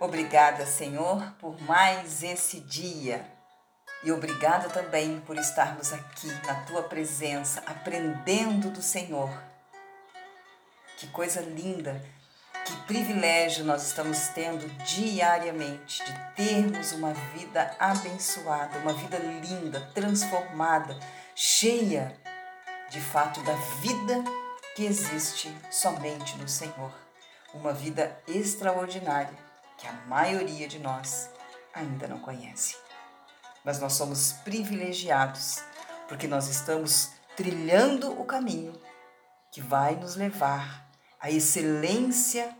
Obrigada, Senhor, por mais esse dia. E obrigada também por estarmos aqui na tua presença, aprendendo do Senhor. Que coisa linda, que privilégio nós estamos tendo diariamente de termos uma vida abençoada, uma vida linda, transformada, cheia de fato da vida que existe somente no Senhor. Uma vida extraordinária que a maioria de nós ainda não conhece. Mas nós somos privilegiados porque nós estamos trilhando o caminho que vai nos levar à excelência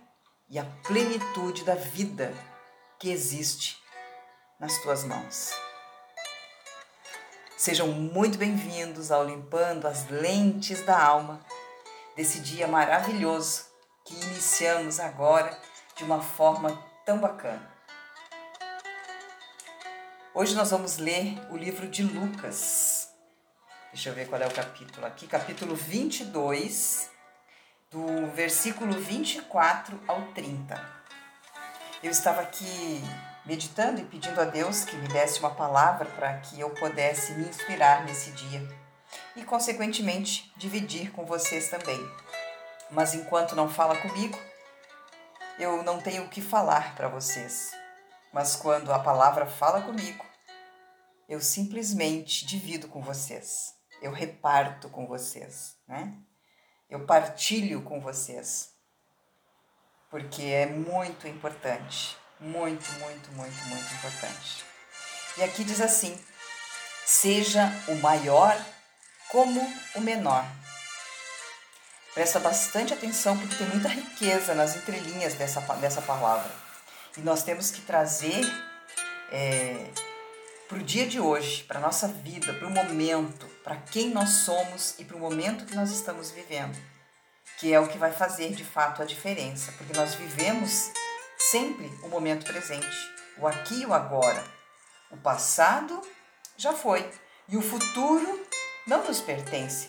e à plenitude da vida que existe nas tuas mãos. Sejam muito bem-vindos ao Limpando as Lentes da Alma, desse dia maravilhoso que iniciamos agora de uma forma tão bacana. Hoje nós vamos ler o livro de Lucas. Deixa eu ver qual é o capítulo aqui, capítulo 22, do versículo 24 ao 30. Eu estava aqui meditando e pedindo a Deus que me desse uma palavra para que eu pudesse me inspirar nesse dia e, consequentemente, dividir com vocês também. Mas enquanto não fala comigo, eu não tenho o que falar para vocês. Mas quando a palavra fala comigo, eu simplesmente divido com vocês. Eu reparto com vocês, né? Eu partilho com vocês. Porque é muito importante. Muito, muito, muito, muito importante. E aqui diz assim: seja o maior como o menor. Presta bastante atenção porque tem muita riqueza nas entrelinhas dessa, dessa palavra. E nós temos que trazer é, para o dia de hoje, para a nossa vida, para o momento, para quem nós somos e para o momento que nós estamos vivendo, que é o que vai fazer de fato a diferença, porque nós vivemos sempre o momento presente, o aqui e o agora. O passado já foi e o futuro não nos pertence,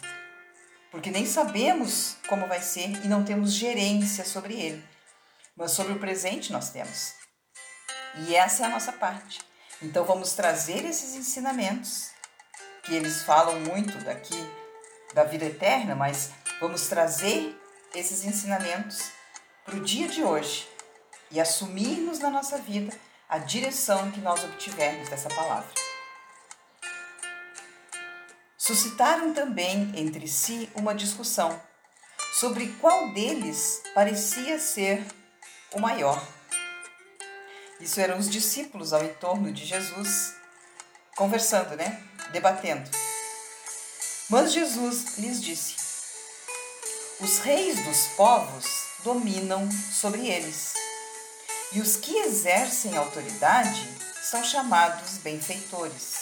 porque nem sabemos como vai ser e não temos gerência sobre ele. Mas sobre o presente nós temos. E essa é a nossa parte. Então vamos trazer esses ensinamentos, que eles falam muito daqui da vida eterna, mas vamos trazer esses ensinamentos para o dia de hoje e assumirmos na nossa vida a direção que nós obtivermos dessa palavra. Suscitaram também entre si uma discussão sobre qual deles parecia ser o maior. Isso eram os discípulos ao entorno de Jesus, conversando, né? Debatendo. Mas Jesus lhes disse: Os reis dos povos dominam sobre eles e os que exercem autoridade são chamados benfeitores.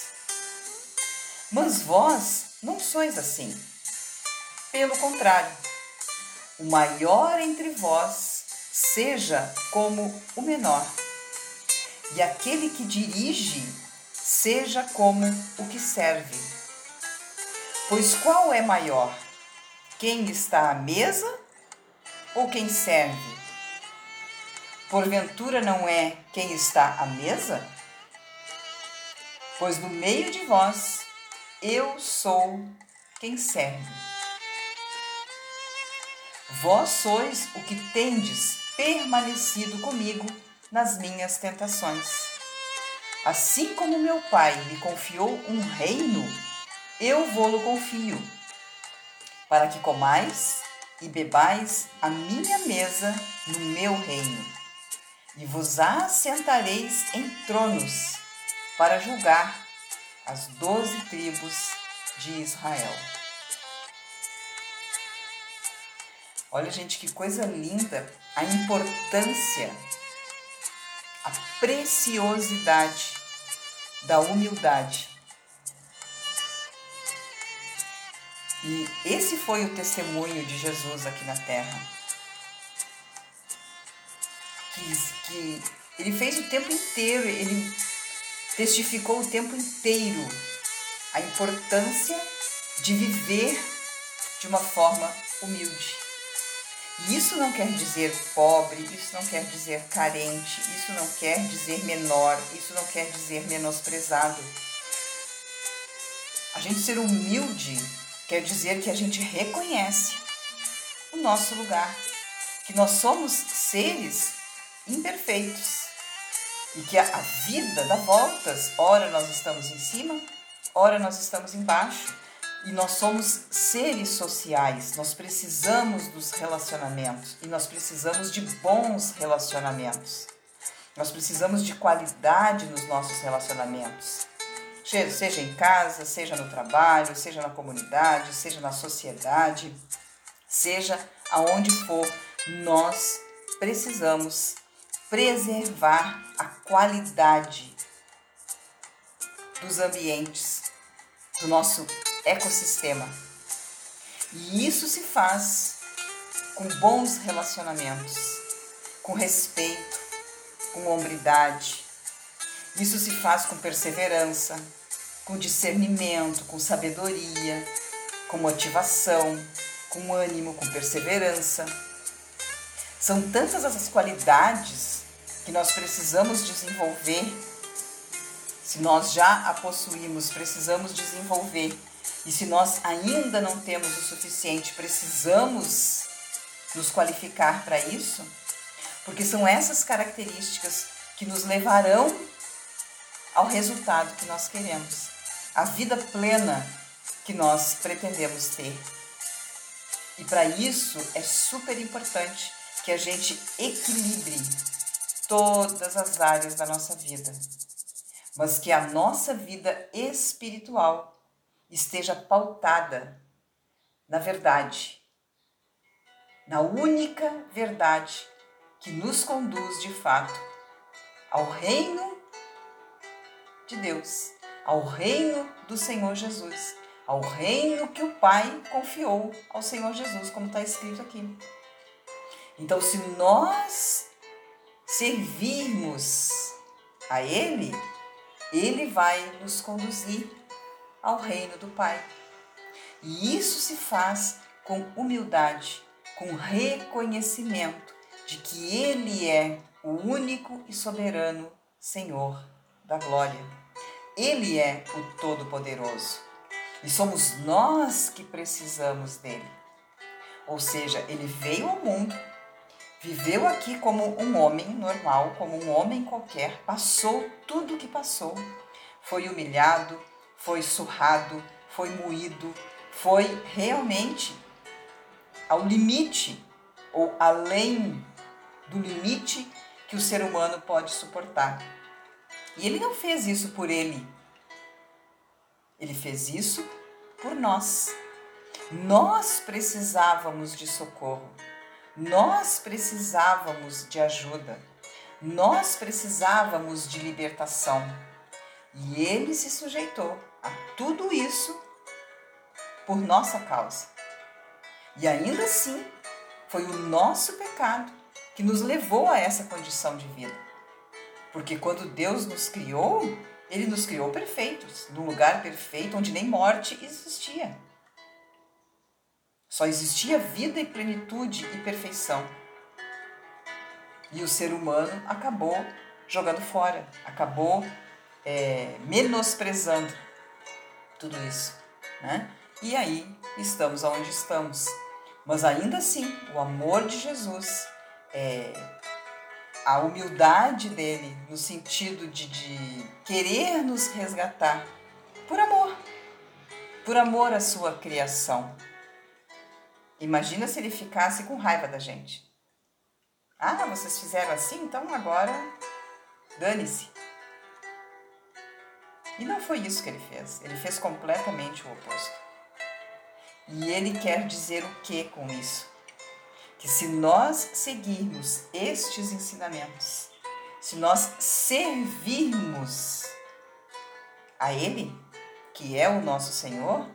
Mas vós não sois assim. Pelo contrário, o maior entre vós seja como o menor, e aquele que dirige seja como o que serve. Pois qual é maior? Quem está à mesa ou quem serve? Porventura não é quem está à mesa? Pois no meio de vós eu sou quem serve. Vós sois o que tendes permanecido comigo nas minhas tentações. Assim como meu Pai me confiou um reino, eu vou-lo confio, para que comais e bebais a minha mesa no meu reino e vos assentareis em tronos para julgar as doze tribos de Israel. Olha, gente, que coisa linda a importância, a preciosidade da humildade. E esse foi o testemunho de Jesus aqui na terra que, que ele fez o tempo inteiro, ele testificou o tempo inteiro a importância de viver de uma forma humilde. E isso não quer dizer pobre, isso não quer dizer carente, isso não quer dizer menor, isso não quer dizer menosprezado. A gente ser humilde quer dizer que a gente reconhece o nosso lugar, que nós somos seres imperfeitos e que a vida dá voltas, ora nós estamos em cima, ora nós estamos embaixo. E nós somos seres sociais, nós precisamos dos relacionamentos e nós precisamos de bons relacionamentos. Nós precisamos de qualidade nos nossos relacionamentos. Seja em casa, seja no trabalho, seja na comunidade, seja na sociedade, seja aonde for, nós precisamos preservar a qualidade dos ambientes, do nosso ecossistema. E isso se faz com bons relacionamentos, com respeito, com hombridade. Isso se faz com perseverança, com discernimento, com sabedoria, com motivação, com ânimo, com perseverança. São tantas essas qualidades que nós precisamos desenvolver. Se nós já a possuímos, precisamos desenvolver e se nós ainda não temos o suficiente, precisamos nos qualificar para isso, porque são essas características que nos levarão ao resultado que nós queremos, a vida plena que nós pretendemos ter. E para isso é super importante que a gente equilibre todas as áreas da nossa vida, mas que a nossa vida espiritual esteja pautada na verdade, na única verdade que nos conduz de fato ao reino de Deus, ao reino do Senhor Jesus, ao reino que o Pai confiou ao Senhor Jesus, como está escrito aqui. Então, se nós servirmos a Ele, Ele vai nos conduzir ao reino do Pai. E isso se faz com humildade, com reconhecimento de que Ele é o único e soberano Senhor da glória. Ele é o Todo-Poderoso e somos nós que precisamos dele. Ou seja, ele veio ao mundo, viveu aqui como um homem normal, como um homem qualquer, passou tudo o que passou, foi humilhado, foi surrado, foi moído, foi realmente ao limite ou além do limite que o ser humano pode suportar. E ele não fez isso por ele. Ele fez isso por nós. Nós precisávamos de socorro. Nós precisávamos de ajuda. Nós precisávamos de libertação. E ele se sujeitou a tudo isso por nossa causa. E ainda assim, foi o nosso pecado que nos levou a essa condição de vida. Porque quando Deus nos criou, Ele nos criou perfeitos, num lugar perfeito onde nem morte existia. Só existia vida e plenitude e perfeição. E o ser humano acabou jogando fora, acabou é, menosprezando tudo isso, né? E aí estamos onde estamos. Mas ainda assim, o amor de Jesus, é, a humildade dele, no sentido de, de querer nos resgatar, por amor, por amor à sua criação. Imagina se ele ficasse com raiva da gente. Ah, vocês fizeram assim, então agora dane-se. E não foi isso que ele fez. Ele fez completamente o oposto. E ele quer dizer o que com isso? Que se nós seguirmos estes ensinamentos, se nós servirmos a Ele, que é o nosso Senhor,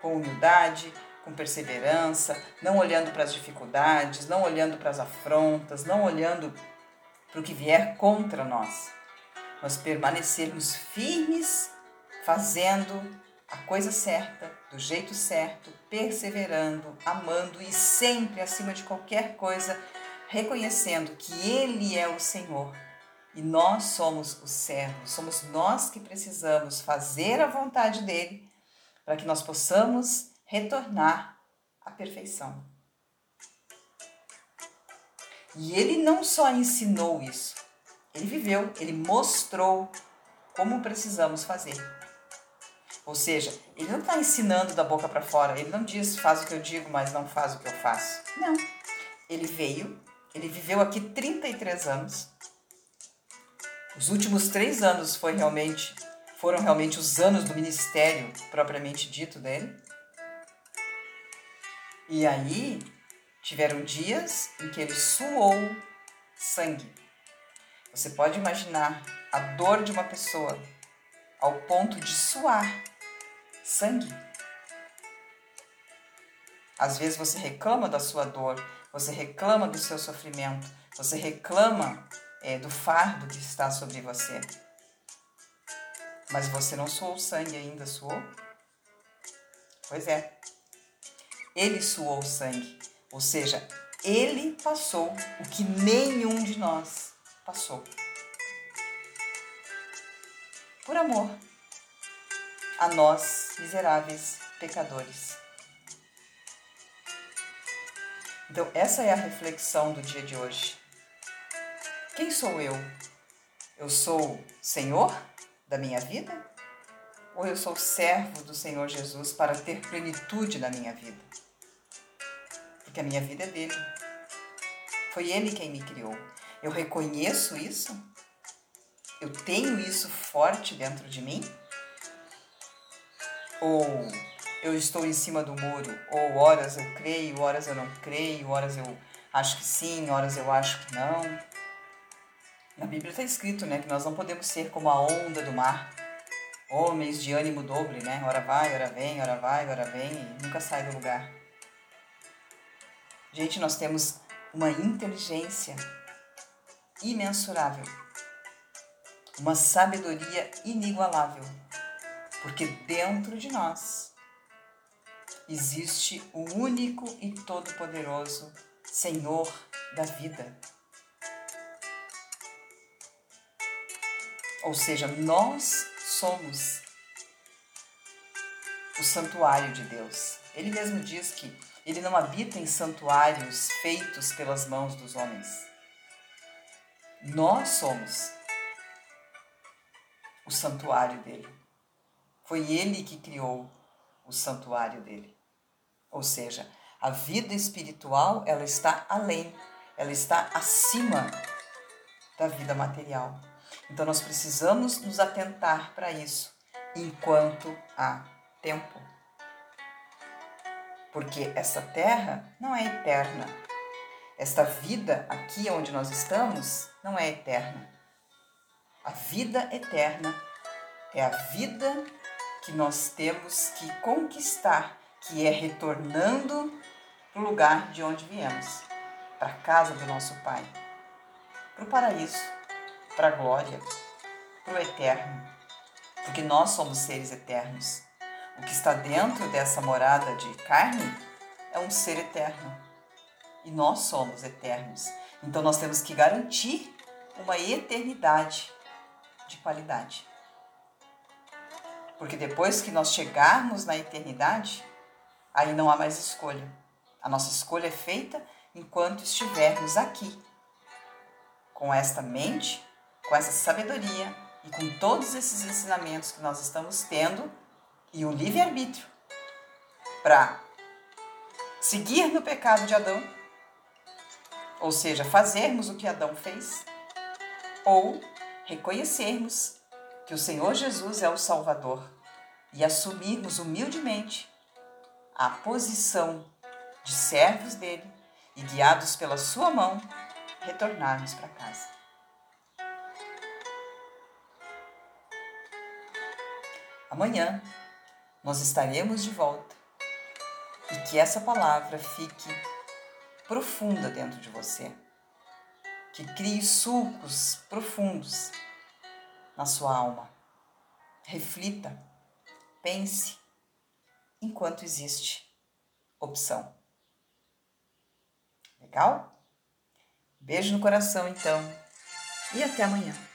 com humildade, com perseverança, não olhando para as dificuldades, não olhando para as afrontas, não olhando para o que vier contra nós, nós permanecermos firmes, fazendo a coisa certa, do jeito certo, perseverando, amando e sempre, acima de qualquer coisa, reconhecendo que Ele é o Senhor. E nós somos os servos, somos nós que precisamos fazer a vontade dele para que nós possamos retornar à perfeição. E ele não só ensinou isso, ele viveu, ele mostrou como precisamos fazer. Ou seja, ele não está ensinando da boca para fora, ele não diz faz o que eu digo, mas não faz o que eu faço. Não. Ele veio, ele viveu aqui 33 anos. Os últimos três anos foi realmente, foram realmente os anos do ministério propriamente dito dele. E aí tiveram dias em que ele suou sangue. Você pode imaginar a dor de uma pessoa ao ponto de suar sangue. Às vezes você reclama da sua dor, você reclama do seu sofrimento, você reclama é, do fardo que está sobre você. Mas você não suou sangue ainda, suou? Pois é. Ele suou sangue, ou seja, ele passou o que nenhum de nós passou. Por amor a nós, miseráveis pecadores. Então, essa é a reflexão do dia de hoje. Quem sou eu? Eu sou Senhor da minha vida? Ou eu sou servo do Senhor Jesus para ter plenitude na minha vida? Porque a minha vida é dele. Foi ele quem me criou. Eu reconheço isso? Eu tenho isso forte dentro de mim? ou eu estou em cima do muro, ou horas eu creio, horas eu não creio, horas eu acho que sim, horas eu acho que não. Na Bíblia está escrito né, que nós não podemos ser como a onda do mar, homens de ânimo dobre, né? Ora vai, ora vem, ora vai, ora vem, e nunca sai do lugar. Gente, nós temos uma inteligência imensurável, uma sabedoria inigualável porque dentro de nós existe o único e todo-poderoso Senhor da vida. Ou seja, nós somos o santuário de Deus. Ele mesmo diz que ele não habita em santuários feitos pelas mãos dos homens. Nós somos o santuário dele. Foi ele que criou o santuário dele. Ou seja, a vida espiritual, ela está além, ela está acima da vida material. Então nós precisamos nos atentar para isso enquanto há tempo. Porque essa terra não é eterna. Esta vida aqui onde nós estamos não é eterna. A vida eterna é a vida que nós temos que conquistar, que é retornando para o lugar de onde viemos, para a casa do nosso Pai, para o paraíso, para a glória, para o eterno, porque nós somos seres eternos. O que está dentro dessa morada de carne é um ser eterno e nós somos eternos. Então nós temos que garantir uma eternidade de qualidade. Porque depois que nós chegarmos na eternidade, aí não há mais escolha. A nossa escolha é feita enquanto estivermos aqui, com esta mente, com essa sabedoria e com todos esses ensinamentos que nós estamos tendo e o livre-arbítrio para seguir no pecado de Adão, ou seja, fazermos o que Adão fez, ou reconhecermos que o Senhor Jesus é o Salvador e assumirmos humildemente a posição de servos dele e guiados pela sua mão, retornarmos para casa. Amanhã nós estaremos de volta e que essa palavra fique profunda dentro de você, que crie sulcos profundos na sua alma. Reflita, pense enquanto existe opção. Legal? Beijo no coração, então, e até amanhã.